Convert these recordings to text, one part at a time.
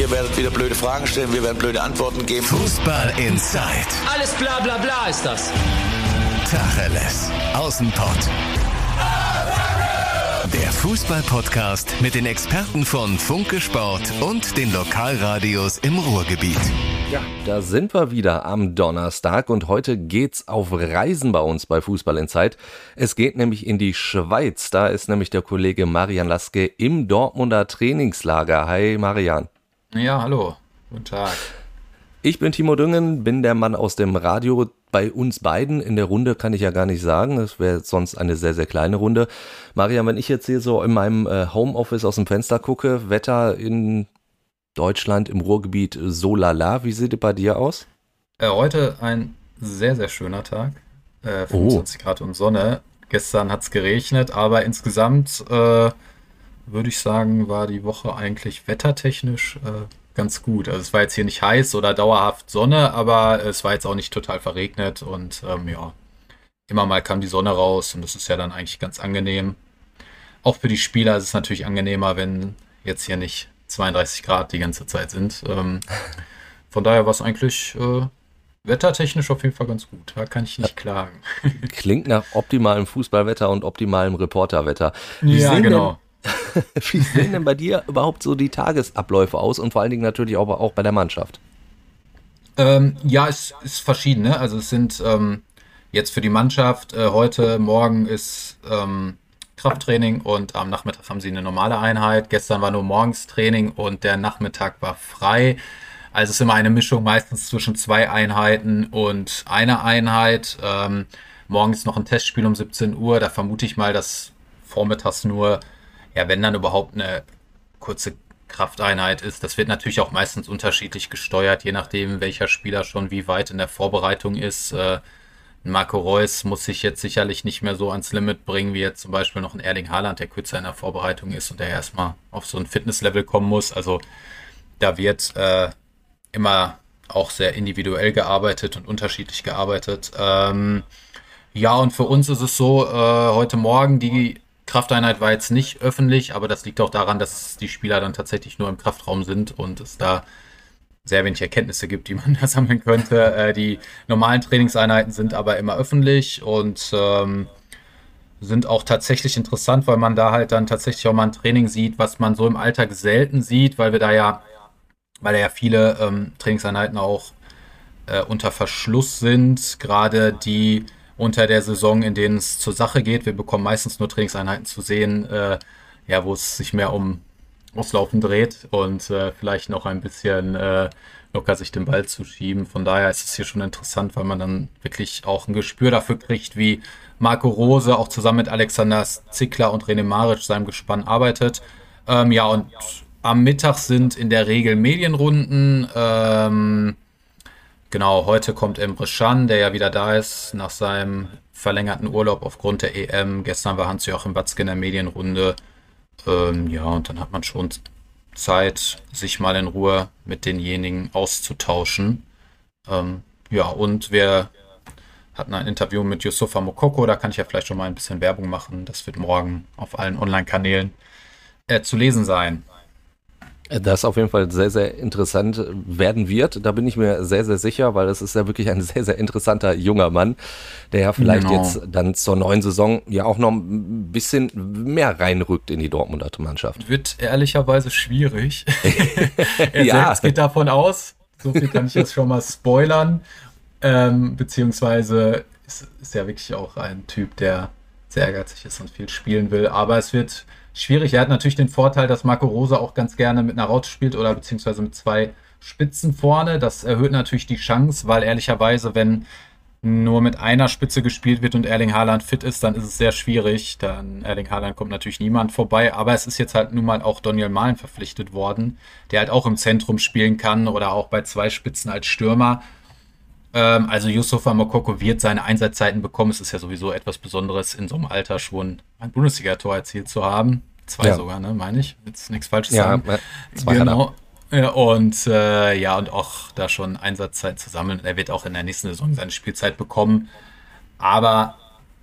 Ihr werdet wieder blöde Fragen stellen, wir werden blöde Antworten geben. Fußball Inside. Alles bla bla bla ist das. Tacheles. Außenpott. Der Fußball-Podcast mit den Experten von Funke Sport und den Lokalradios im Ruhrgebiet. Ja, da sind wir wieder am Donnerstag und heute geht's auf Reisen bei uns bei Fußball in Zeit. Es geht nämlich in die Schweiz. Da ist nämlich der Kollege Marian Laske im Dortmunder Trainingslager. Hi Marian. Ja, hallo. Guten Tag. Ich bin Timo Düngen, bin der Mann aus dem Radio. Bei uns beiden in der Runde kann ich ja gar nicht sagen. Es wäre sonst eine sehr, sehr kleine Runde. Marian, wenn ich jetzt hier so in meinem äh, Homeoffice aus dem Fenster gucke, Wetter in Deutschland im Ruhrgebiet so lala, wie sieht es bei dir aus? Äh, heute ein sehr, sehr schöner Tag. Äh, 25 oh. Grad und Sonne. Gestern hat es geregnet, aber insgesamt äh, würde ich sagen, war die Woche eigentlich wettertechnisch äh, ganz gut. Also es war jetzt hier nicht heiß oder dauerhaft Sonne, aber es war jetzt auch nicht total verregnet und ähm, ja, immer mal kam die Sonne raus und das ist ja dann eigentlich ganz angenehm. Auch für die Spieler ist es natürlich angenehmer, wenn jetzt hier nicht 32 Grad die ganze Zeit sind. Ähm, von daher war es eigentlich äh, wettertechnisch auf jeden Fall ganz gut. Da kann ich nicht klagen. Klingt nach optimalem Fußballwetter und optimalem Reporterwetter. Wie ja, genau. Wie sehen denn bei dir überhaupt so die Tagesabläufe aus und vor allen Dingen natürlich auch, auch bei der Mannschaft? Ähm, ja, es ist verschieden. Ne? Also es sind ähm, jetzt für die Mannschaft äh, heute, morgen ist ähm, Krafttraining und am Nachmittag haben sie eine normale Einheit. Gestern war nur morgens Training und der Nachmittag war frei. Also es ist immer eine Mischung meistens zwischen zwei Einheiten und einer Einheit. Ähm, morgens noch ein Testspiel um 17 Uhr. Da vermute ich mal, dass vormittags nur ja, wenn dann überhaupt eine kurze Krafteinheit ist. Das wird natürlich auch meistens unterschiedlich gesteuert, je nachdem, welcher Spieler schon wie weit in der Vorbereitung ist. Äh, Marco Reus muss sich jetzt sicherlich nicht mehr so ans Limit bringen, wie jetzt zum Beispiel noch ein Erling Haaland, der kürzer in der Vorbereitung ist und der erstmal auf so ein Fitnesslevel kommen muss. Also da wird äh, immer auch sehr individuell gearbeitet und unterschiedlich gearbeitet. Ähm, ja, und für uns ist es so, äh, heute Morgen die Krafteinheit war jetzt nicht öffentlich, aber das liegt auch daran, dass die Spieler dann tatsächlich nur im Kraftraum sind und es da sehr wenig Erkenntnisse gibt, die man da sammeln könnte. Äh, die normalen Trainingseinheiten sind aber immer öffentlich und ähm, sind auch tatsächlich interessant, weil man da halt dann tatsächlich auch mal ein Training sieht, was man so im Alltag selten sieht, weil wir da ja, weil da ja viele ähm, Trainingseinheiten auch äh, unter Verschluss sind, gerade die unter der Saison, in denen es zur Sache geht. Wir bekommen meistens nur Trainingseinheiten zu sehen, äh, ja, wo es sich mehr um Auslaufen dreht und äh, vielleicht noch ein bisschen äh, locker sich den Ball zu schieben. Von daher ist es hier schon interessant, weil man dann wirklich auch ein Gespür dafür kriegt, wie Marco Rose auch zusammen mit Alexander Zickler und René Maric seinem Gespann arbeitet. Ähm, ja, und am Mittag sind in der Regel Medienrunden. Ähm, Genau, heute kommt Emre Can, der ja wieder da ist nach seinem verlängerten Urlaub aufgrund der EM. Gestern war Hans-Joachim Watzke in der Medienrunde. Ähm, ja, und dann hat man schon Zeit, sich mal in Ruhe mit denjenigen auszutauschen. Ähm, ja, und wir hatten ein Interview mit Yusufa Mokoko, da kann ich ja vielleicht schon mal ein bisschen Werbung machen. Das wird morgen auf allen Online-Kanälen äh, zu lesen sein. Das auf jeden Fall sehr, sehr interessant werden wird. Da bin ich mir sehr, sehr sicher, weil es ist ja wirklich ein sehr, sehr interessanter junger Mann, der ja vielleicht genau. jetzt dann zur neuen Saison ja auch noch ein bisschen mehr reinrückt in die Dortmunder Mannschaft. Wird ehrlicherweise schwierig. er ja. selbst geht davon aus, so viel kann ich jetzt schon mal spoilern, ähm, beziehungsweise ist, ist ja wirklich auch ein Typ, der sehr ehrgeizig ist und viel spielen will, aber es wird schwierig. Er hat natürlich den Vorteil, dass Marco Rosa auch ganz gerne mit einer Raute spielt oder beziehungsweise mit zwei Spitzen vorne. Das erhöht natürlich die Chance, weil ehrlicherweise, wenn nur mit einer Spitze gespielt wird und Erling Haaland fit ist, dann ist es sehr schwierig. Dann Erling Haaland kommt natürlich niemand vorbei, aber es ist jetzt halt nun mal auch Daniel Mahlen verpflichtet worden, der halt auch im Zentrum spielen kann oder auch bei zwei Spitzen als Stürmer. Ähm, also Yusufa Mokoko wird seine Einsatzzeiten bekommen. Es ist ja sowieso etwas Besonderes, in so einem Alter schon ein Bundesliga-Tor erzielt zu haben. Zwei ja. sogar, ne, meine ich. Jetzt nichts Falsches ja, sagen. Zwei genau. Ja, und äh, ja, und auch da schon Einsatzzeit zu sammeln. Er wird auch in der nächsten Saison seine Spielzeit bekommen. Aber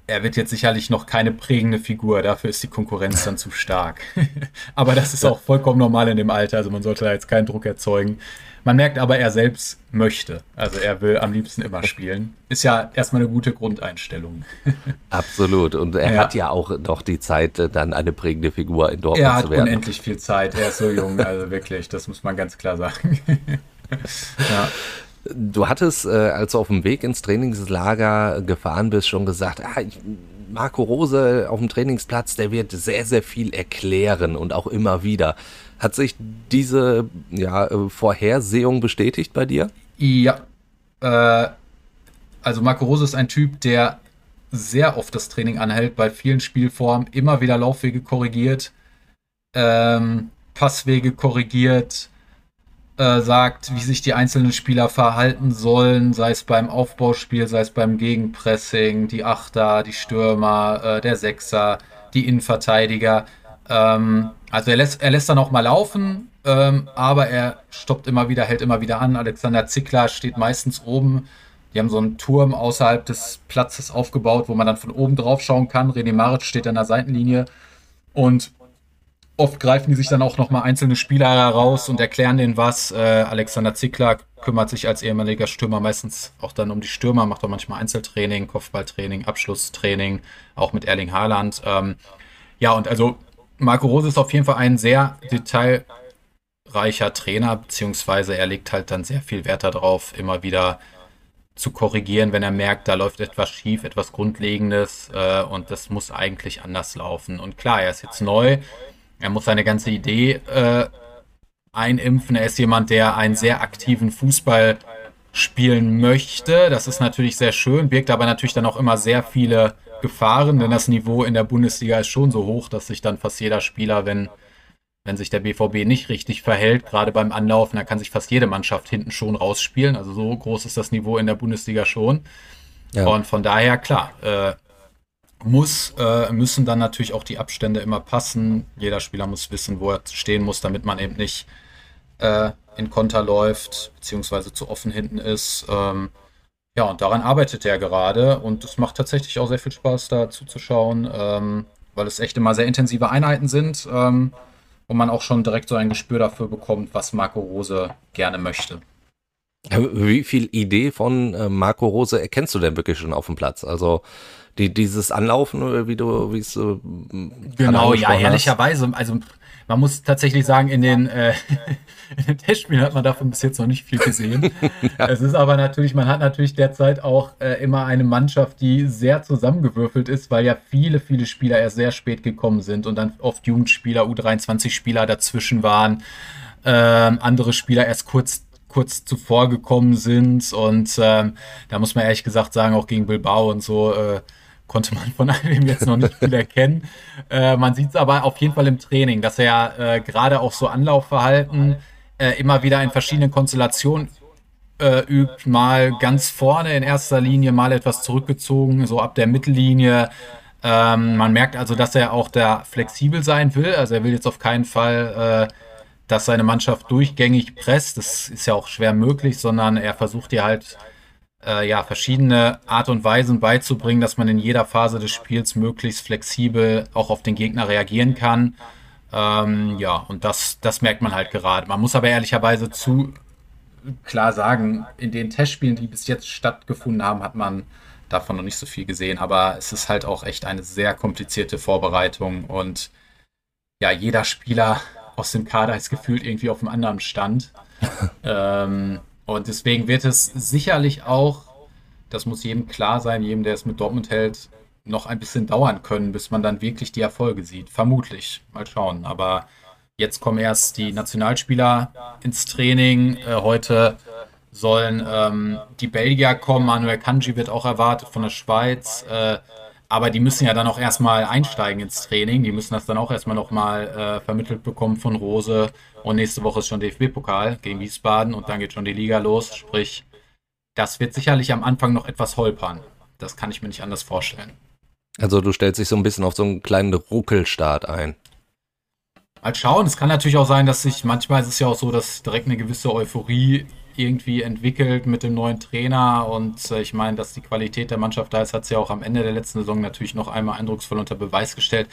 er wird jetzt sicherlich noch keine prägende Figur, dafür ist die Konkurrenz dann zu stark. aber das ist auch vollkommen normal in dem Alter, also man sollte da jetzt keinen Druck erzeugen. Man merkt aber, er selbst möchte. Also er will am liebsten immer spielen. Ist ja erstmal eine gute Grundeinstellung. Absolut. Und er ja. hat ja auch noch die Zeit, äh, dann eine prägende Figur in Dortmund zu werden. Er hat unendlich viel Zeit. Er ist so jung, also wirklich, das muss man ganz klar sagen. ja. Du hattest, äh, als du auf dem Weg ins Trainingslager gefahren bist, schon gesagt, ah, ich, Marco Rose auf dem Trainingsplatz, der wird sehr, sehr viel erklären und auch immer wieder. Hat sich diese ja, äh, Vorhersehung bestätigt bei dir? Ja. Äh, also Marco Rose ist ein Typ, der sehr oft das Training anhält, bei vielen Spielformen immer wieder Laufwege korrigiert, ähm, Passwege korrigiert, äh, sagt, wie sich die einzelnen Spieler verhalten sollen, sei es beim Aufbauspiel, sei es beim Gegenpressing, die Achter, die Stürmer, äh, der Sechser, die Innenverteidiger. Ähm, also er lässt, er lässt dann auch mal laufen, ähm, aber er stoppt immer wieder, hält immer wieder an. Alexander Zickler steht meistens oben. Die haben so einen Turm außerhalb des Platzes aufgebaut, wo man dann von oben drauf schauen kann. René Maric steht an der Seitenlinie und oft greifen die sich dann auch nochmal einzelne Spieler heraus und erklären denen was. Äh, Alexander Zickler kümmert sich als ehemaliger Stürmer meistens auch dann um die Stürmer, macht auch manchmal Einzeltraining, Kopfballtraining, Abschlusstraining, auch mit Erling Haaland. Ähm, ja, und also Marco Rose ist auf jeden Fall ein sehr detailreicher Trainer, beziehungsweise er legt halt dann sehr viel Wert darauf, immer wieder zu korrigieren, wenn er merkt, da läuft etwas schief, etwas Grundlegendes äh, und das muss eigentlich anders laufen. Und klar, er ist jetzt neu, er muss seine ganze Idee äh, einimpfen. Er ist jemand, der einen sehr aktiven Fußball spielen möchte. Das ist natürlich sehr schön, birgt aber natürlich dann auch immer sehr viele Gefahren, denn das Niveau in der Bundesliga ist schon so hoch, dass sich dann fast jeder Spieler, wenn, wenn sich der BVB nicht richtig verhält, gerade beim Anlaufen, da kann sich fast jede Mannschaft hinten schon rausspielen. Also so groß ist das Niveau in der Bundesliga schon. Ja. Und von daher, klar, äh, muss, äh, müssen dann natürlich auch die Abstände immer passen. Jeder Spieler muss wissen, wo er stehen muss, damit man eben nicht äh, in Konter läuft, beziehungsweise zu offen hinten ist. Ähm, ja, und daran arbeitet er gerade und es macht tatsächlich auch sehr viel Spaß, da zuzuschauen, ähm, weil es echt immer sehr intensive Einheiten sind ähm, und man auch schon direkt so ein Gespür dafür bekommt, was Marco Rose gerne möchte. Wie viel Idee von äh, Marco Rose erkennst du denn wirklich schon auf dem Platz? Also die, dieses Anlaufen, wie du, wie es so. Genau, ja, ehrlicherweise, also man muss tatsächlich sagen, in den, äh, in den Testspielen hat man davon bis jetzt noch nicht viel gesehen. ja. Es ist aber natürlich, man hat natürlich derzeit auch äh, immer eine Mannschaft, die sehr zusammengewürfelt ist, weil ja viele, viele Spieler erst sehr spät gekommen sind und dann oft Jugendspieler, U23-Spieler dazwischen waren, ähm, andere Spieler erst kurz kurz zuvor gekommen sind und ähm, da muss man ehrlich gesagt sagen, auch gegen Bilbao und so äh, konnte man von einem jetzt noch nicht viel erkennen. Äh, man sieht es aber auf jeden Fall im Training, dass er äh, gerade auch so Anlaufverhalten äh, immer wieder in verschiedenen Konstellationen äh, übt. Mal ganz vorne in erster Linie, mal etwas zurückgezogen, so ab der Mittellinie. Ähm, man merkt also, dass er auch da flexibel sein will. Also er will jetzt auf keinen Fall, äh, dass seine Mannschaft durchgängig presst. Das ist ja auch schwer möglich, sondern er versucht hier halt äh, ja, verschiedene Art und Weisen beizubringen, dass man in jeder Phase des Spiels möglichst flexibel auch auf den Gegner reagieren kann. Ähm, ja, und das, das merkt man halt gerade. Man muss aber ehrlicherweise zu klar sagen, in den Testspielen, die bis jetzt stattgefunden haben, hat man davon noch nicht so viel gesehen. Aber es ist halt auch echt eine sehr komplizierte Vorbereitung und ja, jeder Spieler aus dem Kader ist gefühlt irgendwie auf einem anderen Stand. ähm, und deswegen wird es sicherlich auch, das muss jedem klar sein, jedem, der es mit Dortmund hält, noch ein bisschen dauern können, bis man dann wirklich die Erfolge sieht. Vermutlich. Mal schauen. Aber jetzt kommen erst die Nationalspieler ins Training. Äh, heute sollen ähm, die Belgier kommen. Manuel Kanji wird auch erwartet von der Schweiz. Äh, aber die müssen ja dann auch erstmal einsteigen ins Training. Die müssen das dann auch erstmal nochmal äh, vermittelt bekommen von Rose. Und nächste Woche ist schon DFB-Pokal gegen Wiesbaden und dann geht schon die Liga los. Sprich, das wird sicherlich am Anfang noch etwas holpern. Das kann ich mir nicht anders vorstellen. Also du stellst dich so ein bisschen auf so einen kleinen Ruckelstart ein. Mal schauen. Es kann natürlich auch sein, dass sich manchmal ist es ja auch so, dass direkt eine gewisse Euphorie irgendwie entwickelt mit dem neuen Trainer und äh, ich meine, dass die Qualität der Mannschaft da ist, hat sie ja auch am Ende der letzten Saison natürlich noch einmal eindrucksvoll unter Beweis gestellt.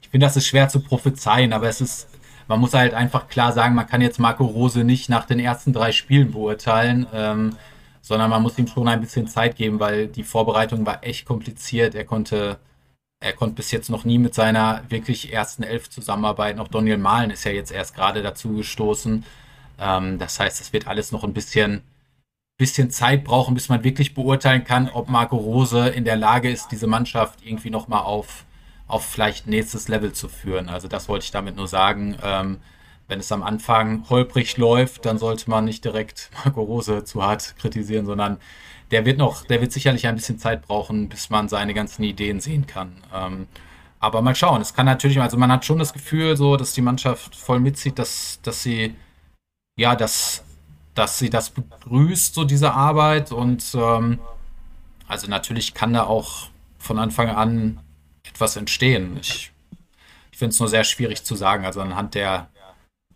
Ich finde, das ist schwer zu prophezeien, aber es ist, man muss halt einfach klar sagen, man kann jetzt Marco Rose nicht nach den ersten drei Spielen beurteilen, ähm, sondern man muss ihm schon ein bisschen Zeit geben, weil die Vorbereitung war echt kompliziert. Er konnte er konnte bis jetzt noch nie mit seiner wirklich ersten Elf zusammenarbeiten. Auch Daniel Mahlen ist ja jetzt erst gerade dazu gestoßen. Ähm, das heißt, es wird alles noch ein bisschen, bisschen Zeit brauchen, bis man wirklich beurteilen kann, ob Marco Rose in der Lage ist, diese Mannschaft irgendwie nochmal auf, auf vielleicht nächstes Level zu führen. Also das wollte ich damit nur sagen. Ähm, wenn es am Anfang holprig läuft, dann sollte man nicht direkt Marco Rose zu hart kritisieren, sondern der wird noch, der wird sicherlich ein bisschen Zeit brauchen, bis man seine ganzen Ideen sehen kann. Ähm, aber mal schauen. Es kann natürlich, also man hat schon das Gefühl, so, dass die Mannschaft voll mitzieht, dass, dass sie, ja, dass, dass sie das begrüßt, so diese Arbeit. Und ähm, also natürlich kann da auch von Anfang an etwas entstehen. Ich, ich finde es nur sehr schwierig zu sagen. Also anhand der,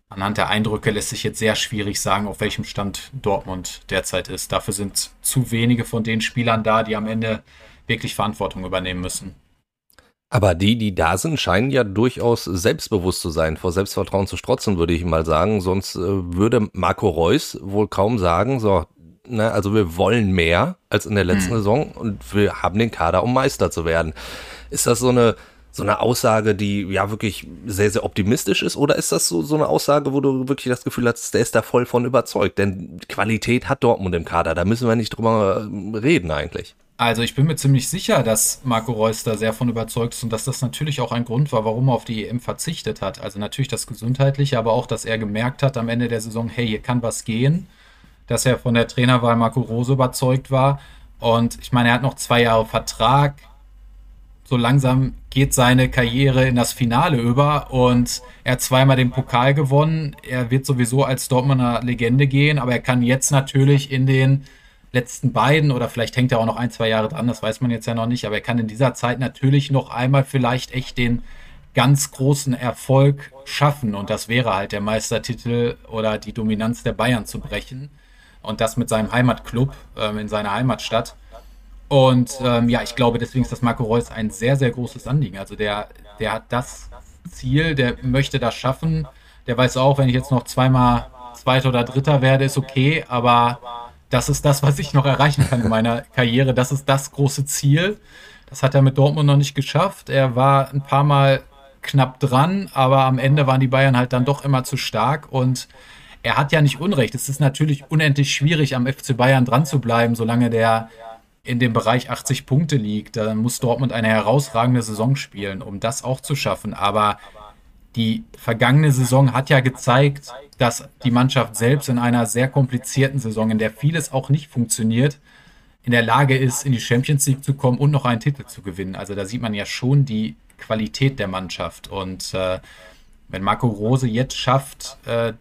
Anhand der Eindrücke lässt sich jetzt sehr schwierig sagen, auf welchem Stand Dortmund derzeit ist. Dafür sind zu wenige von den Spielern da, die am Ende wirklich Verantwortung übernehmen müssen. Aber die, die da sind, scheinen ja durchaus selbstbewusst zu sein, vor Selbstvertrauen zu strotzen, würde ich mal sagen. Sonst äh, würde Marco Reus wohl kaum sagen, so, ne, also wir wollen mehr als in der letzten hm. Saison und wir haben den Kader, um Meister zu werden. Ist das so eine, so eine Aussage, die ja wirklich sehr, sehr optimistisch ist? Oder ist das so, so eine Aussage, wo du wirklich das Gefühl hast, der ist da voll von überzeugt? Denn Qualität hat Dortmund im Kader, da müssen wir nicht drüber reden eigentlich. Also ich bin mir ziemlich sicher, dass Marco Reus da sehr von überzeugt ist und dass das natürlich auch ein Grund war, warum er auf die EM verzichtet hat. Also natürlich das Gesundheitliche, aber auch, dass er gemerkt hat am Ende der Saison, hey, hier kann was gehen. Dass er von der Trainerwahl Marco Rose überzeugt war. Und ich meine, er hat noch zwei Jahre Vertrag so langsam geht seine Karriere in das Finale über und er hat zweimal den Pokal gewonnen. Er wird sowieso als Dortmunder Legende gehen, aber er kann jetzt natürlich in den letzten beiden oder vielleicht hängt er auch noch ein, zwei Jahre dran, das weiß man jetzt ja noch nicht, aber er kann in dieser Zeit natürlich noch einmal vielleicht echt den ganz großen Erfolg schaffen und das wäre halt der Meistertitel oder die Dominanz der Bayern zu brechen und das mit seinem Heimatclub ähm, in seiner Heimatstadt. Und ähm, ja, ich glaube, deswegen ist das Marco Reus ein sehr, sehr großes Anliegen. Also der, der hat das Ziel, der möchte das schaffen. Der weiß auch, wenn ich jetzt noch zweimal Zweiter oder Dritter werde, ist okay, aber das ist das, was ich noch erreichen kann in meiner Karriere. Das ist das große Ziel. Das hat er mit Dortmund noch nicht geschafft. Er war ein paar Mal knapp dran, aber am Ende waren die Bayern halt dann doch immer zu stark und er hat ja nicht Unrecht. Es ist natürlich unendlich schwierig, am FC Bayern dran zu bleiben, solange der in dem Bereich 80 Punkte liegt, dann muss Dortmund eine herausragende Saison spielen, um das auch zu schaffen. Aber die vergangene Saison hat ja gezeigt, dass die Mannschaft selbst in einer sehr komplizierten Saison, in der vieles auch nicht funktioniert, in der Lage ist, in die Champions League zu kommen und noch einen Titel zu gewinnen. Also da sieht man ja schon die Qualität der Mannschaft. Und äh, wenn Marco Rose jetzt schafft, äh,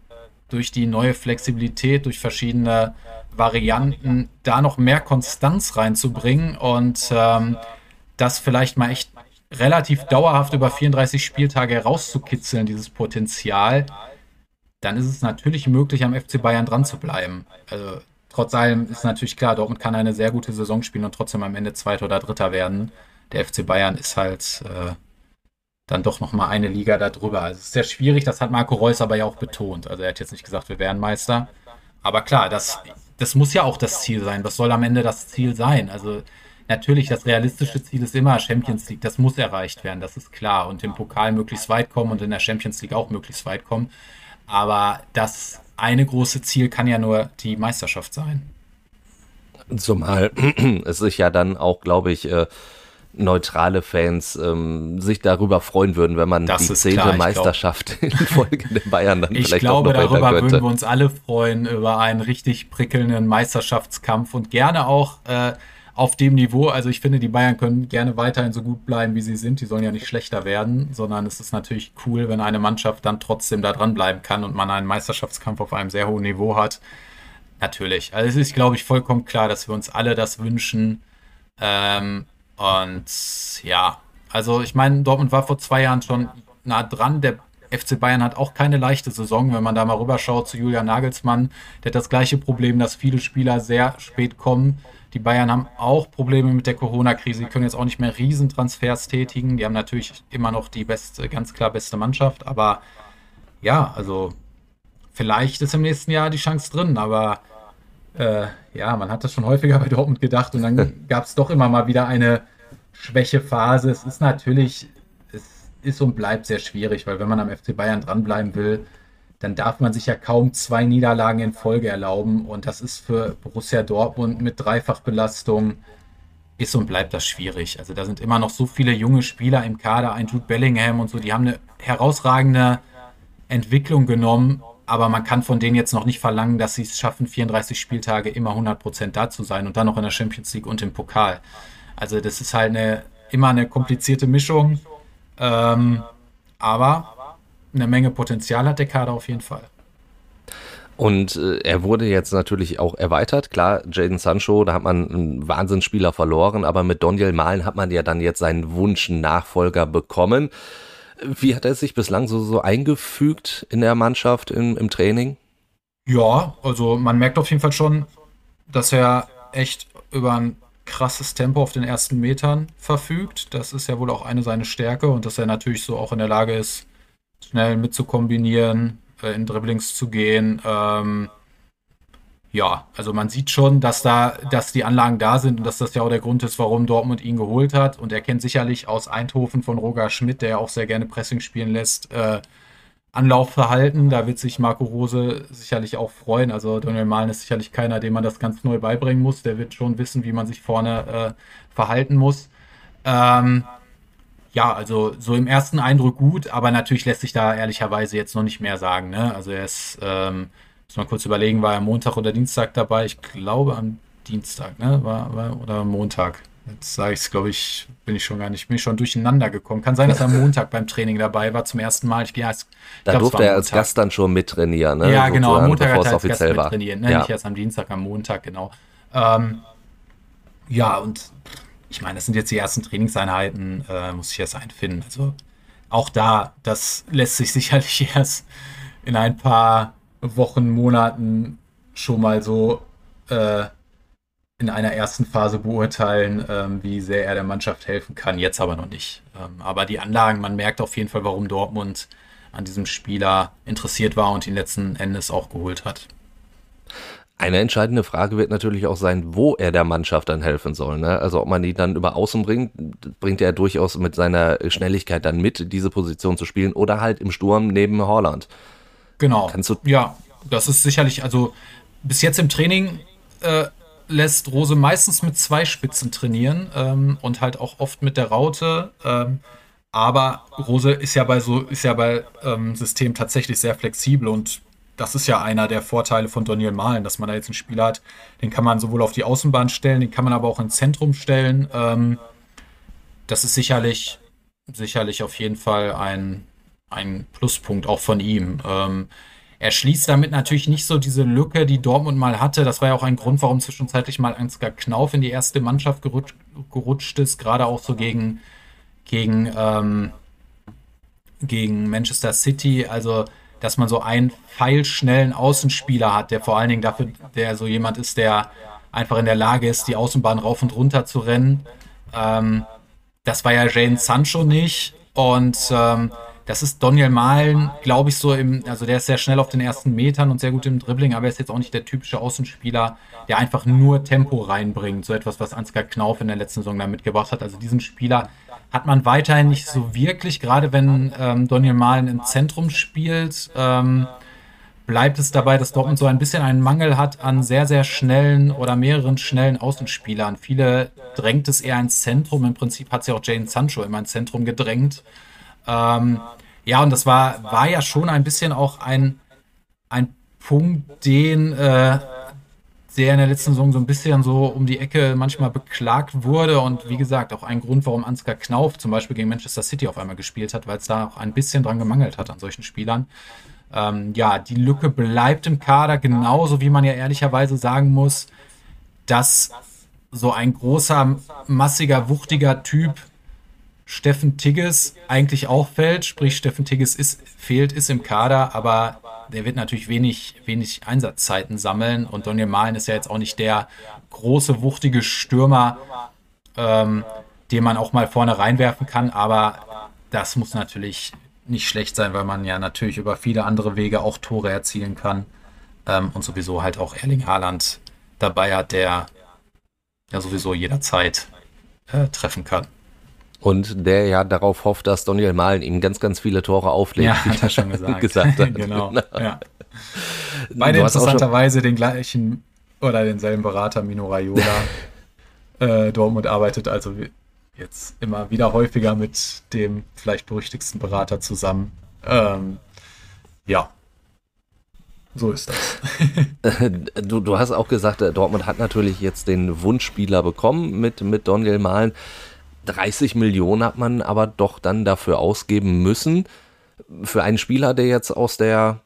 durch die neue Flexibilität, durch verschiedene Varianten, da noch mehr Konstanz reinzubringen und ähm, das vielleicht mal echt relativ dauerhaft über 34 Spieltage herauszukitzeln, dieses Potenzial, dann ist es natürlich möglich, am FC Bayern dran zu bleiben. Also, trotz allem ist natürlich klar, Dortmund kann eine sehr gute Saison spielen und trotzdem am Ende Zweiter oder Dritter werden. Der FC Bayern ist halt äh, dann doch noch mal eine Liga darüber. Also es ist sehr schwierig, das hat Marco Reus aber ja auch betont. Also er hat jetzt nicht gesagt, wir wären Meister. Aber klar, das, das muss ja auch das Ziel sein. Was soll am Ende das Ziel sein? Also natürlich, das realistische Ziel ist immer Champions League. Das muss erreicht werden, das ist klar. Und im Pokal möglichst weit kommen und in der Champions League auch möglichst weit kommen. Aber das eine große Ziel kann ja nur die Meisterschaft sein. Zumal es sich ja dann auch, glaube ich, äh, neutrale Fans ähm, sich darüber freuen würden, wenn man das die zehnte Meisterschaft glaub, in Folge der Bayern dann ich vielleicht glaube, auch noch darüber könnte. würden wir uns alle freuen über einen richtig prickelnden Meisterschaftskampf und gerne auch äh, auf dem Niveau. Also ich finde, die Bayern können gerne weiterhin so gut bleiben, wie sie sind. Die sollen ja nicht schlechter werden, sondern es ist natürlich cool, wenn eine Mannschaft dann trotzdem da dran bleiben kann und man einen Meisterschaftskampf auf einem sehr hohen Niveau hat. Natürlich. Also es ist, glaube ich, vollkommen klar, dass wir uns alle das wünschen. Ähm, und ja, also ich meine, Dortmund war vor zwei Jahren schon nah dran. Der FC Bayern hat auch keine leichte Saison, wenn man da mal rüberschaut zu Julian Nagelsmann. Der hat das gleiche Problem, dass viele Spieler sehr spät kommen. Die Bayern haben auch Probleme mit der Corona-Krise. Die können jetzt auch nicht mehr Riesentransfers tätigen. Die haben natürlich immer noch die beste, ganz klar beste Mannschaft. Aber ja, also vielleicht ist im nächsten Jahr die Chance drin. Aber äh, ja, man hat das schon häufiger bei Dortmund gedacht. Und dann gab es doch immer mal wieder eine Schwächephase. Es ist natürlich, es ist und bleibt sehr schwierig, weil wenn man am FC Bayern dranbleiben will, dann darf man sich ja kaum zwei Niederlagen in Folge erlauben. Und das ist für Borussia Dortmund mit Dreifachbelastung ist und bleibt das schwierig. Also da sind immer noch so viele junge Spieler im Kader, ein Jude Bellingham und so, die haben eine herausragende Entwicklung genommen, aber man kann von denen jetzt noch nicht verlangen, dass sie es schaffen, 34 Spieltage immer 100% da zu sein und dann noch in der Champions League und im Pokal. Also das ist halt eine, immer eine komplizierte Mischung. Ähm, aber eine Menge Potenzial hat der Kader auf jeden Fall. Und äh, er wurde jetzt natürlich auch erweitert. Klar, Jaden Sancho, da hat man einen Wahnsinnsspieler verloren, aber mit Daniel Malen hat man ja dann jetzt seinen Wunsch Nachfolger bekommen. Wie hat er sich bislang so, so eingefügt in der Mannschaft im, im Training? Ja, also man merkt auf jeden Fall schon, dass er echt über ein krasses Tempo auf den ersten Metern verfügt. Das ist ja wohl auch eine seiner Stärke und dass er natürlich so auch in der Lage ist, schnell mit zu kombinieren, äh, in Dribblings zu gehen. Ähm, ja, also man sieht schon, dass da, dass die Anlagen da sind und dass das ja auch der Grund ist, warum Dortmund ihn geholt hat. Und er kennt sicherlich aus Eindhoven von Roger Schmidt, der ja auch sehr gerne Pressing spielen lässt, äh, Anlaufverhalten. Da wird sich Marco Rose sicherlich auch freuen. Also Daniel Mahlen ist sicherlich keiner, dem man das ganz neu beibringen muss. Der wird schon wissen, wie man sich vorne äh, verhalten muss. Ähm, ja, also so im ersten Eindruck gut, aber natürlich lässt sich da ehrlicherweise jetzt noch nicht mehr sagen. Ne? Also er ist, ähm, muss man kurz überlegen, war er Montag oder Dienstag dabei? Ich glaube am Dienstag, ne? War, war, oder Montag. Jetzt sage ich es, glaube ich, bin ich schon gar nicht, bin ich schon durcheinander gekommen. Kann sein, dass er am Montag beim Training dabei war, zum ersten Mal. Ich, ja, es, da glaub, durfte er als Gast dann schon mittrainieren, ne? Ja, genau, am Montag hat er als Gast mittrainiert, ne? Ja. nicht erst am Dienstag, am Montag, genau. Ähm, ja, und ich meine, das sind jetzt die ersten Trainingseinheiten, äh, muss ich erst einfinden. Also auch da, das lässt sich sicherlich erst in ein paar Wochen, Monaten schon mal so äh, in einer ersten Phase beurteilen, ähm, wie sehr er der Mannschaft helfen kann. Jetzt aber noch nicht. Ähm, aber die Anlagen, man merkt auf jeden Fall, warum Dortmund an diesem Spieler interessiert war und ihn letzten Endes auch geholt hat. Eine entscheidende Frage wird natürlich auch sein, wo er der Mannschaft dann helfen soll. Ne? Also ob man ihn dann über Außen bringt, bringt er durchaus mit seiner Schnelligkeit dann mit, diese Position zu spielen oder halt im Sturm neben Holland. Genau. Kannst du ja, das ist sicherlich, also bis jetzt im Training äh, lässt Rose meistens mit zwei Spitzen trainieren ähm, und halt auch oft mit der Raute. Ähm, aber Rose ist ja bei so ist ja bei ähm, System tatsächlich sehr flexibel und das ist ja einer der Vorteile von Daniel Mahlen, dass man da jetzt einen Spieler hat, den kann man sowohl auf die Außenbahn stellen, den kann man aber auch ins Zentrum stellen. Ähm, das ist sicherlich sicherlich auf jeden Fall ein ein Pluspunkt auch von ihm. Ähm, er schließt damit natürlich nicht so diese Lücke, die Dortmund mal hatte. Das war ja auch ein Grund, warum zwischenzeitlich mal Ansgar Knauf in die erste Mannschaft gerutscht, gerutscht ist, gerade auch so gegen, gegen, ähm, gegen Manchester City. Also, dass man so einen pfeilschnellen Außenspieler hat, der vor allen Dingen dafür, der so jemand ist, der einfach in der Lage ist, die Außenbahn rauf und runter zu rennen. Ähm, das war ja Jane Sancho nicht. Und ähm, das ist Daniel Mahlen, glaube ich, so im, also der ist sehr schnell auf den ersten Metern und sehr gut im Dribbling, aber er ist jetzt auch nicht der typische Außenspieler, der einfach nur Tempo reinbringt. So etwas, was Ansgar Knauf in der letzten Saison da mitgebracht hat. Also diesen Spieler hat man weiterhin nicht so wirklich, gerade wenn ähm, Daniel Mahlen im Zentrum spielt. Ähm, bleibt es dabei, dass Dortmund so ein bisschen einen Mangel hat an sehr, sehr schnellen oder mehreren schnellen Außenspielern. Viele drängt es eher ins Zentrum. Im Prinzip hat sie auch Jane Sancho immer ins Zentrum gedrängt. Ähm, ja, und das war, war ja schon ein bisschen auch ein, ein Punkt, den äh, der in der letzten Saison so ein bisschen so um die Ecke manchmal beklagt wurde und wie gesagt auch ein Grund, warum Ansgar Knauf zum Beispiel gegen Manchester City auf einmal gespielt hat, weil es da auch ein bisschen dran gemangelt hat an solchen Spielern. Ähm, ja, die Lücke bleibt im Kader, genauso wie man ja ehrlicherweise sagen muss, dass so ein großer, massiger, wuchtiger Typ Steffen Tigges eigentlich auch fällt, sprich Steffen Tigges ist, fehlt, ist im Kader, aber der wird natürlich wenig, wenig Einsatzzeiten sammeln. Und Daniel Mahlen ist ja jetzt auch nicht der große, wuchtige Stürmer, ähm, den man auch mal vorne reinwerfen kann, aber das muss natürlich nicht schlecht sein, weil man ja natürlich über viele andere Wege auch Tore erzielen kann. Ähm, und sowieso halt auch Erling Haaland dabei hat, der ja sowieso jederzeit äh, treffen kann. Und der ja darauf hofft, dass Daniel Mahlen ihm ganz, ganz viele Tore auflegt. Ja, hat er schon gesagt. gesagt hat. genau. Ja. Beide interessanterweise den gleichen oder denselben Berater, Mino Raiola. äh, Dortmund arbeitet also jetzt immer wieder häufiger mit dem vielleicht berüchtigsten Berater zusammen. Ähm, ja, so ist das. du, du hast auch gesagt, äh, Dortmund hat natürlich jetzt den Wunschspieler bekommen mit, mit Daniel Mahlen. 30 Millionen hat man aber doch dann dafür ausgeben müssen. Für einen Spieler, der jetzt aus der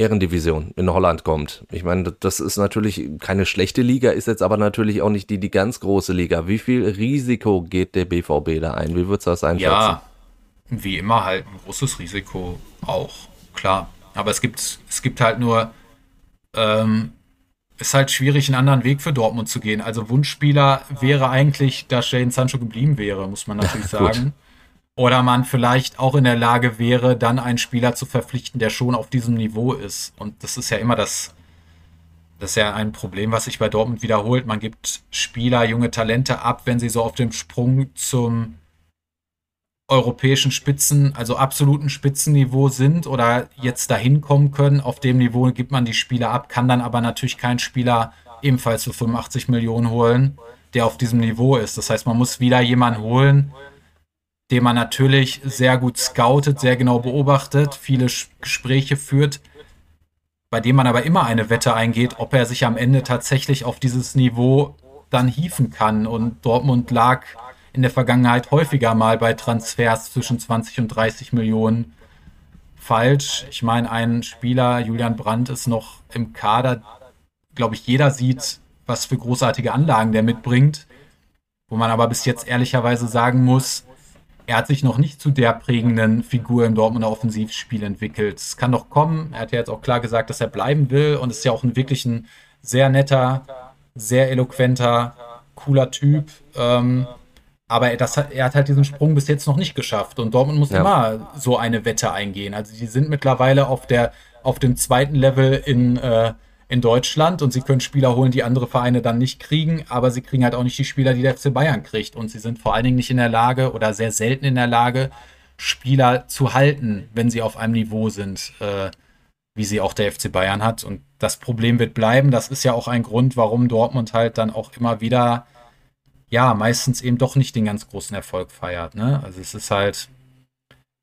Ehrendivision in Holland kommt. Ich meine, das ist natürlich keine schlechte Liga, ist jetzt aber natürlich auch nicht die, die ganz große Liga. Wie viel Risiko geht der BVB da ein? Wie würdest du das einschätzen? Ja, wie immer halt ein großes Risiko auch, klar. Aber es gibt, es gibt halt nur, ähm, ist halt schwierig, einen anderen Weg für Dortmund zu gehen. Also Wunschspieler wäre eigentlich, dass Jadon Sancho geblieben wäre, muss man natürlich sagen. Oder man vielleicht auch in der Lage wäre, dann einen Spieler zu verpflichten, der schon auf diesem Niveau ist. Und das ist ja immer das, das ist ja ein Problem, was sich bei Dortmund wiederholt. Man gibt Spieler, junge Talente ab, wenn sie so auf dem Sprung zum europäischen Spitzen, also absoluten Spitzenniveau sind oder jetzt dahin kommen können. Auf dem Niveau gibt man die Spieler ab, kann dann aber natürlich keinen Spieler ebenfalls für 85 Millionen holen, der auf diesem Niveau ist. Das heißt, man muss wieder jemanden holen, den man natürlich sehr gut scoutet, sehr genau beobachtet, viele Gespräche führt, bei dem man aber immer eine Wette eingeht, ob er sich am Ende tatsächlich auf dieses Niveau dann hieven kann. Und Dortmund lag in der Vergangenheit häufiger mal bei Transfers zwischen 20 und 30 Millionen falsch. Ich meine, ein Spieler, Julian Brandt, ist noch im Kader. Glaube ich, jeder sieht, was für großartige Anlagen der mitbringt. Wo man aber bis jetzt ehrlicherweise sagen muss, er hat sich noch nicht zu der prägenden Figur im Dortmunder Offensivspiel entwickelt. Es kann noch kommen. Er hat ja jetzt auch klar gesagt, dass er bleiben will und ist ja auch ein wirklich ein sehr netter, sehr eloquenter, cooler Typ. Ähm, aber das er hat halt diesen Sprung bis jetzt noch nicht geschafft und Dortmund muss ja. immer so eine Wette eingehen. Also die sind mittlerweile auf der auf dem zweiten Level in äh, in Deutschland und sie können Spieler holen, die andere Vereine dann nicht kriegen, aber sie kriegen halt auch nicht die Spieler, die der FC Bayern kriegt. Und sie sind vor allen Dingen nicht in der Lage oder sehr selten in der Lage, Spieler zu halten, wenn sie auf einem Niveau sind, äh, wie sie auch der FC Bayern hat. Und das Problem wird bleiben. Das ist ja auch ein Grund, warum Dortmund halt dann auch immer wieder, ja, meistens eben doch nicht den ganz großen Erfolg feiert. Ne? Also es ist halt,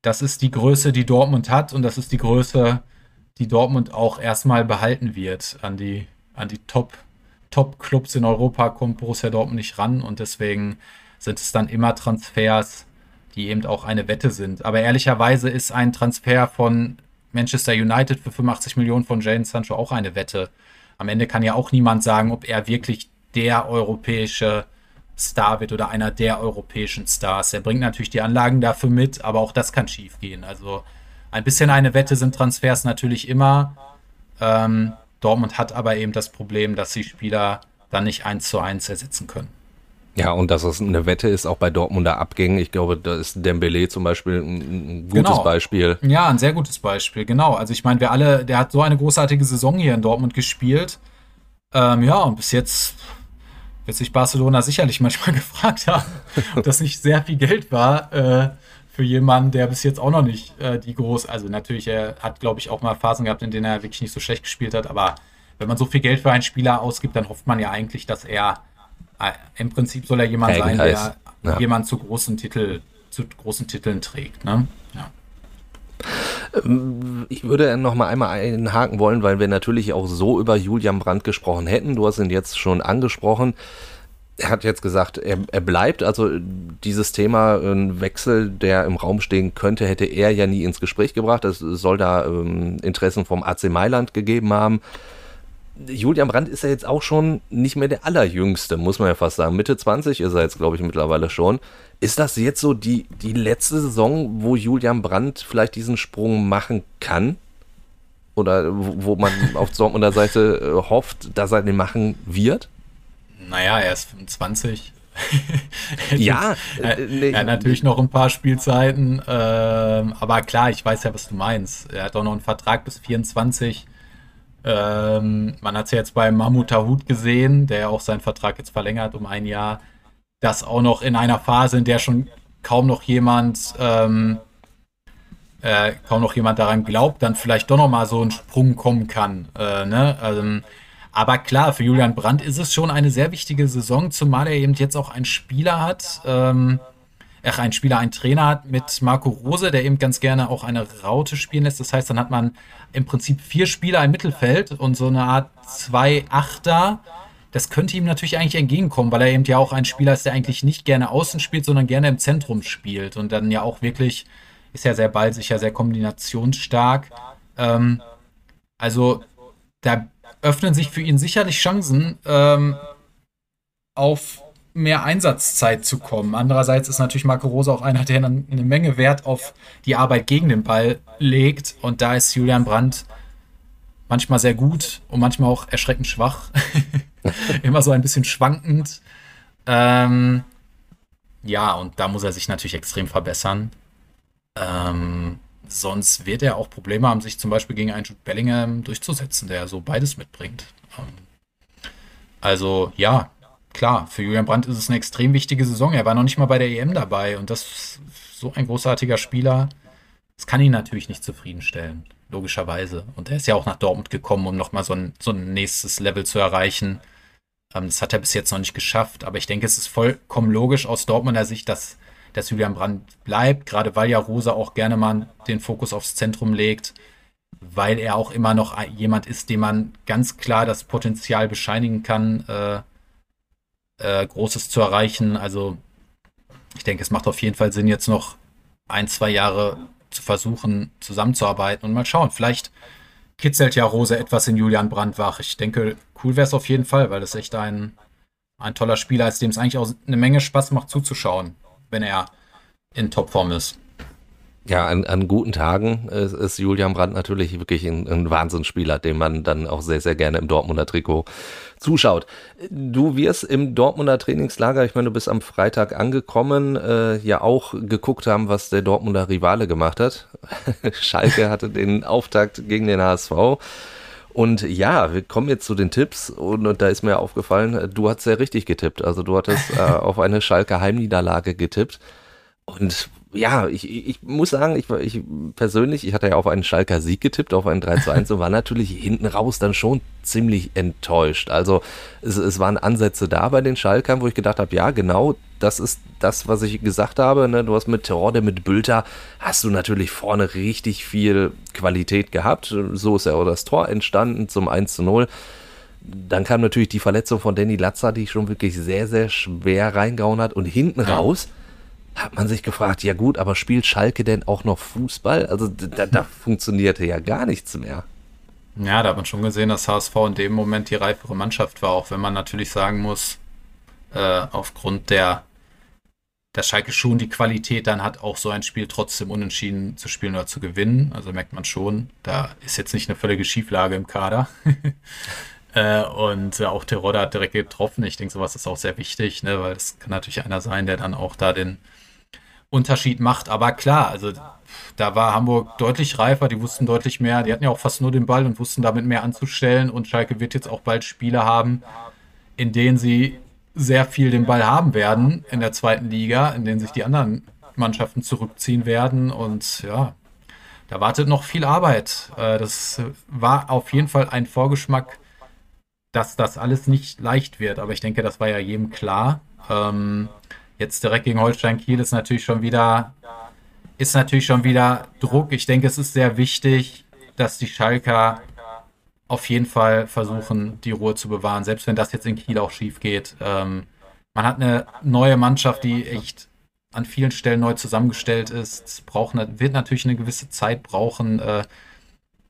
das ist die Größe, die Dortmund hat und das ist die Größe, die Dortmund auch erstmal behalten wird. An die, an die Top, Top-Clubs in Europa kommt Borussia Dortmund nicht ran und deswegen sind es dann immer Transfers, die eben auch eine Wette sind. Aber ehrlicherweise ist ein Transfer von Manchester United für 85 Millionen von Jane Sancho auch eine Wette. Am Ende kann ja auch niemand sagen, ob er wirklich der europäische Star wird oder einer der europäischen Stars. Er bringt natürlich die Anlagen dafür mit, aber auch das kann schief gehen. Also ein bisschen eine Wette sind Transfers natürlich immer. Ähm, Dortmund hat aber eben das Problem, dass sie Spieler dann nicht eins zu eins ersetzen können. Ja, und dass es eine Wette ist, auch bei Dortmunder Abgängen. Ich glaube, da ist Dembele zum Beispiel ein gutes genau. Beispiel. Ja, ein sehr gutes Beispiel, genau. Also ich meine, wir alle, der hat so eine großartige Saison hier in Dortmund gespielt. Ähm, ja, und bis jetzt wird sich Barcelona sicherlich manchmal gefragt haben, ob das nicht sehr viel Geld war. Äh, für jemanden, der bis jetzt auch noch nicht äh, die groß, also natürlich, er hat, glaube ich, auch mal Phasen gehabt, in denen er wirklich nicht so schlecht gespielt hat, aber wenn man so viel Geld für einen Spieler ausgibt, dann hofft man ja eigentlich, dass er äh, im Prinzip soll er jemand Prägen sein, der ja. jemand zu großen Titel, zu großen Titeln trägt. Ne? Ja. Ähm, ich würde noch mal einmal einhaken wollen, weil wir natürlich auch so über Julian Brandt gesprochen hätten. Du hast ihn jetzt schon angesprochen er hat jetzt gesagt, er, er bleibt. Also dieses Thema, ein Wechsel, der im Raum stehen könnte, hätte er ja nie ins Gespräch gebracht. Es soll da ähm, Interessen vom AC Mailand gegeben haben. Julian Brandt ist ja jetzt auch schon nicht mehr der allerjüngste, muss man ja fast sagen. Mitte 20 ist er jetzt, glaube ich, mittlerweile schon. Ist das jetzt so die, die letzte Saison, wo Julian Brandt vielleicht diesen Sprung machen kann? Oder wo man auf Dortmunder Seite äh, hofft, dass er den machen wird? Naja, er ist 25. ja, äh, nee, hat natürlich noch ein paar Spielzeiten, äh, aber klar, ich weiß ja, was du meinst. Er hat auch noch einen Vertrag bis 24. Ähm, man hat es ja jetzt bei Mahmoud Tahut gesehen, der ja auch seinen Vertrag jetzt verlängert um ein Jahr. Das auch noch in einer Phase, in der schon kaum noch jemand, ähm, äh, kaum noch jemand daran glaubt, dann vielleicht doch noch mal so ein Sprung kommen kann. Äh, ne? also, aber klar, für Julian Brandt ist es schon eine sehr wichtige Saison, zumal er eben jetzt auch einen Spieler hat, ähm, ach, ein Spieler, einen Trainer hat mit Marco Rose, der eben ganz gerne auch eine Raute spielen lässt. Das heißt, dann hat man im Prinzip vier Spieler im Mittelfeld und so eine Art zwei Achter. Das könnte ihm natürlich eigentlich entgegenkommen, weil er eben ja auch ein Spieler ist, der eigentlich nicht gerne außen spielt, sondern gerne im Zentrum spielt und dann ja auch wirklich ist ja sehr ballsicher, sehr kombinationsstark. Ähm, also da öffnen sich für ihn sicherlich Chancen, ähm, auf mehr Einsatzzeit zu kommen. Andererseits ist natürlich Marco Rose auch einer, der eine Menge Wert auf die Arbeit gegen den Ball legt. Und da ist Julian Brandt manchmal sehr gut und manchmal auch erschreckend schwach. Immer so ein bisschen schwankend. Ähm, ja, und da muss er sich natürlich extrem verbessern. Ähm, sonst wird er auch Probleme haben, sich zum Beispiel gegen einen Jude Bellingham durchzusetzen, der so beides mitbringt. Ähm, also ja, klar, für Julian Brandt ist es eine extrem wichtige Saison. Er war noch nicht mal bei der EM dabei und das ist so ein großartiger Spieler. Das kann ihn natürlich nicht zufriedenstellen, logischerweise. Und er ist ja auch nach Dortmund gekommen, um nochmal so ein, so ein nächstes Level zu erreichen. Ähm, das hat er bis jetzt noch nicht geschafft, aber ich denke, es ist vollkommen logisch aus Dortmunder Sicht, dass, dass Julian Brandt bleibt, gerade weil ja Rosa auch gerne mal den Fokus aufs Zentrum legt, weil er auch immer noch jemand ist, dem man ganz klar das Potenzial bescheinigen kann, äh, äh, Großes zu erreichen. Also ich denke, es macht auf jeden Fall Sinn, jetzt noch ein, zwei Jahre zu versuchen, zusammenzuarbeiten und mal schauen. Vielleicht kitzelt ja Rose etwas in Julian Brandt wach. Ich denke, cool wäre es auf jeden Fall, weil das echt ein, ein toller Spieler ist, dem es eigentlich auch eine Menge Spaß macht zuzuschauen, wenn er in Topform ist. Ja, an, an guten Tagen ist, ist Julian Brandt natürlich wirklich ein, ein Wahnsinnsspieler, den man dann auch sehr, sehr gerne im Dortmunder Trikot zuschaut. Du wirst im Dortmunder Trainingslager, ich meine, du bist am Freitag angekommen, äh, ja auch geguckt haben, was der Dortmunder Rivale gemacht hat. Schalke hatte den Auftakt gegen den HSV. Und ja, wir kommen jetzt zu den Tipps und, und da ist mir aufgefallen, du hast sehr richtig getippt. Also du hattest äh, auf eine Schalke Heimniederlage getippt. Und ja, ich, ich muss sagen, ich, ich persönlich, ich hatte ja auf einen Schalker Sieg getippt, auf einen 3 zu 1 und war natürlich hinten raus dann schon ziemlich enttäuscht. Also es, es waren Ansätze da bei den Schalkern, wo ich gedacht habe, ja, genau, das ist das, was ich gesagt habe. Ne? Du hast mit Terode, mit Bülter, hast du natürlich vorne richtig viel Qualität gehabt. So ist ja auch das Tor entstanden zum 1 zu 0 dann kam natürlich die Verletzung von Danny Latzer, die schon wirklich sehr, sehr schwer reingehauen hat. Und hinten raus hat man sich gefragt, ja gut, aber spielt Schalke denn auch noch Fußball? Also da, da funktionierte ja gar nichts mehr. Ja, da hat man schon gesehen, dass HSV in dem Moment die reifere Mannschaft war, auch wenn man natürlich sagen muss, äh, aufgrund der, der Schalke schon die Qualität dann hat, auch so ein Spiel trotzdem unentschieden zu spielen oder zu gewinnen. Also merkt man schon, da ist jetzt nicht eine völlige Schieflage im Kader. äh, und äh, auch Terodde hat direkt getroffen. Ich denke, sowas ist auch sehr wichtig, ne, weil es kann natürlich einer sein, der dann auch da den Unterschied macht. Aber klar, also da war Hamburg deutlich reifer, die wussten deutlich mehr. Die hatten ja auch fast nur den Ball und wussten damit mehr anzustellen. Und Schalke wird jetzt auch bald Spiele haben, in denen sie sehr viel den Ball haben werden in der zweiten Liga, in denen sich die anderen Mannschaften zurückziehen werden. Und ja, da wartet noch viel Arbeit. Äh, das war auf jeden Fall ein Vorgeschmack, dass das alles nicht leicht wird. Aber ich denke, das war ja jedem klar. Jetzt direkt gegen Holstein Kiel ist natürlich schon wieder, ist natürlich schon wieder Druck. Ich denke, es ist sehr wichtig, dass die Schalker auf jeden Fall versuchen, die Ruhe zu bewahren, selbst wenn das jetzt in Kiel auch schief geht. Ähm, man hat eine neue Mannschaft, die echt an vielen Stellen neu zusammengestellt ist. Es braucht, wird natürlich eine gewisse Zeit brauchen, äh,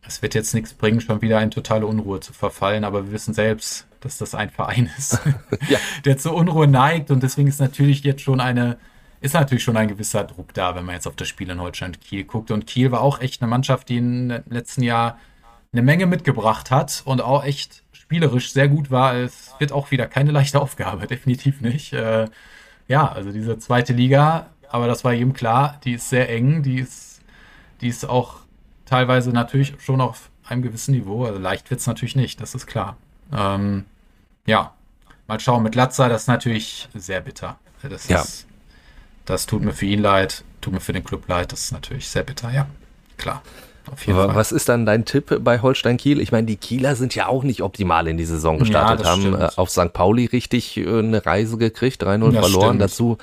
es wird jetzt nichts bringen, schon wieder in totale Unruhe zu verfallen, aber wir wissen selbst, dass das ein Verein ist, ja. der zur Unruhe neigt und deswegen ist natürlich jetzt schon eine, ist natürlich schon ein gewisser Druck da, wenn man jetzt auf das Spiel in Holstein Kiel guckt. Und Kiel war auch echt eine Mannschaft, die im letzten Jahr eine Menge mitgebracht hat und auch echt spielerisch sehr gut war. Es wird auch wieder keine leichte Aufgabe, definitiv nicht. Äh, ja, also diese zweite Liga, aber das war jedem klar, die ist sehr eng, die ist, die ist auch teilweise natürlich schon auf einem gewissen Niveau. Also leicht wird es natürlich nicht, das ist klar. Ähm, ja, mal schauen. Mit Latza, das ist natürlich sehr bitter. Das, ja. ist, das tut mir für ihn leid, tut mir für den Club leid. Das ist natürlich sehr bitter, ja, klar. Was ist dann dein Tipp bei Holstein Kiel? Ich meine, die Kieler sind ja auch nicht optimal in die Saison gestartet, ja, haben stimmt. Äh, auf St. Pauli richtig äh, eine Reise gekriegt, 3-0 verloren. Stimmt. Dazu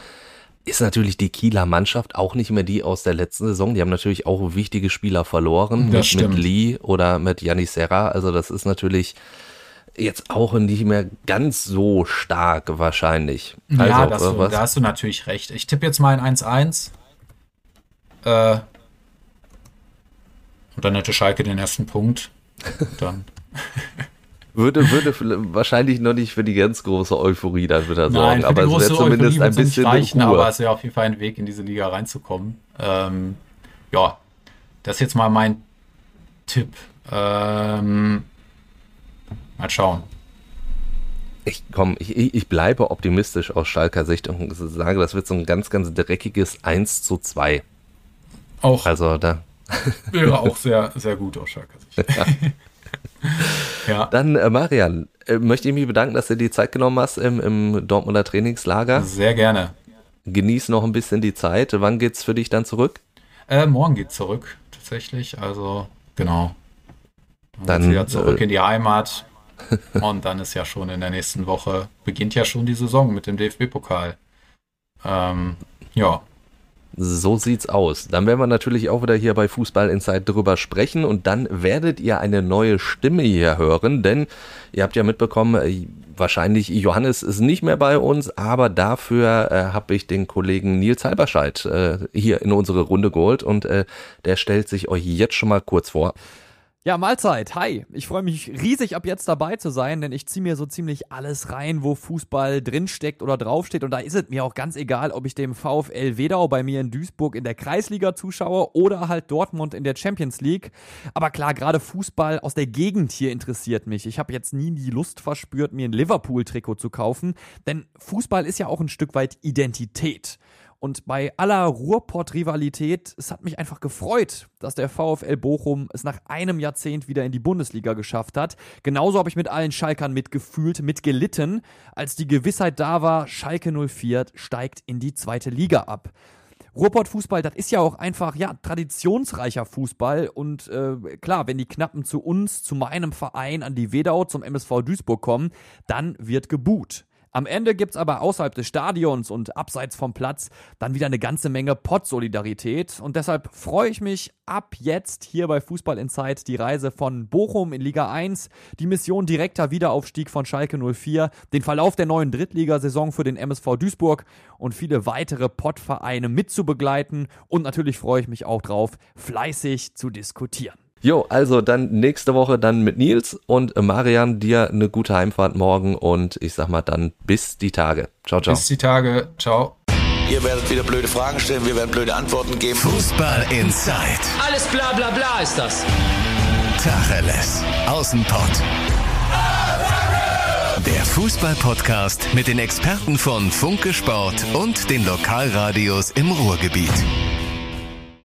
ist natürlich die Kieler Mannschaft auch nicht mehr die aus der letzten Saison. Die haben natürlich auch wichtige Spieler verloren mit, mit, Lee oder mit Yannis Serra. Also das ist natürlich jetzt auch nicht mehr ganz so stark wahrscheinlich. Also, ja, das, äh, da hast du natürlich recht. Ich tippe jetzt mal ein 1-1. Äh, und dann hätte Schalke den ersten Punkt. Dann. würde, würde wahrscheinlich noch nicht für die ganz große Euphorie dann wieder sorgen, Nein, aber es wäre zumindest ein bisschen reichen, Ruhe. aber es wäre auf jeden Fall ein Weg, in diese Liga reinzukommen. Ähm, ja, das ist jetzt mal mein Tipp. Ähm, mal schauen. Ich komm, ich, ich bleibe optimistisch aus Schalker Sicht und sage, das wird so ein ganz, ganz dreckiges 1 zu 2. Auch. Also da. Wäre auch sehr, sehr gut aus Schalker Sicht. Ja. ja. Dann, äh, Marian, äh, möchte ich mich bedanken, dass du die Zeit genommen hast im, im Dortmunder Trainingslager. Sehr gerne. Genieß noch ein bisschen die Zeit. Wann geht's für dich dann zurück? Äh, morgen geht's zurück, tatsächlich. Also, genau. Dann, dann wieder zurück äh, in die Heimat. Und dann ist ja schon in der nächsten Woche, beginnt ja schon die Saison mit dem DFB-Pokal. Ähm, ja, so sieht's aus. Dann werden wir natürlich auch wieder hier bei Fußball Inside drüber sprechen und dann werdet ihr eine neue Stimme hier hören, denn ihr habt ja mitbekommen, äh, wahrscheinlich Johannes ist nicht mehr bei uns, aber dafür äh, habe ich den Kollegen Nils Halberscheid äh, hier in unsere Runde geholt und äh, der stellt sich euch jetzt schon mal kurz vor. Ja, Mahlzeit. Hi. Ich freue mich riesig ab jetzt dabei zu sein, denn ich ziehe mir so ziemlich alles rein, wo Fußball drinsteckt oder draufsteht. Und da ist es mir auch ganz egal, ob ich dem VfL Wedau bei mir in Duisburg in der Kreisliga zuschaue oder halt Dortmund in der Champions League. Aber klar, gerade Fußball aus der Gegend hier interessiert mich. Ich habe jetzt nie die Lust verspürt, mir ein Liverpool-Trikot zu kaufen, denn Fußball ist ja auch ein Stück weit Identität. Und bei aller Ruhrpott-Rivalität, es hat mich einfach gefreut, dass der VfL Bochum es nach einem Jahrzehnt wieder in die Bundesliga geschafft hat. Genauso habe ich mit allen Schalkern mitgefühlt, mitgelitten, als die Gewissheit da war, Schalke 04 steigt in die zweite Liga ab. Ruhrpott-Fußball, das ist ja auch einfach, ja, traditionsreicher Fußball. Und äh, klar, wenn die Knappen zu uns, zu meinem Verein, an die Wedau, zum MSV Duisburg kommen, dann wird geboot. Am Ende gibt es aber außerhalb des Stadions und abseits vom Platz dann wieder eine ganze Menge Pott-Solidarität. Und deshalb freue ich mich ab jetzt hier bei Fußball Insight die Reise von Bochum in Liga 1, die Mission direkter Wiederaufstieg von Schalke 04, den Verlauf der neuen Drittligasaison für den MSV Duisburg und viele weitere Pottvereine mitzubegleiten. Und natürlich freue ich mich auch drauf, fleißig zu diskutieren. Jo, also dann nächste Woche dann mit Nils und Marian, dir eine gute Heimfahrt morgen und ich sag mal dann bis die Tage. Ciao, ciao. Bis die Tage. Ciao. Ihr werdet wieder blöde Fragen stellen, wir werden blöde Antworten geben. Fußball Inside. Alles bla bla bla ist das. Tacheles. Außenpott. Der Fußball-Podcast mit den Experten von Funke Sport und den Lokalradios im Ruhrgebiet.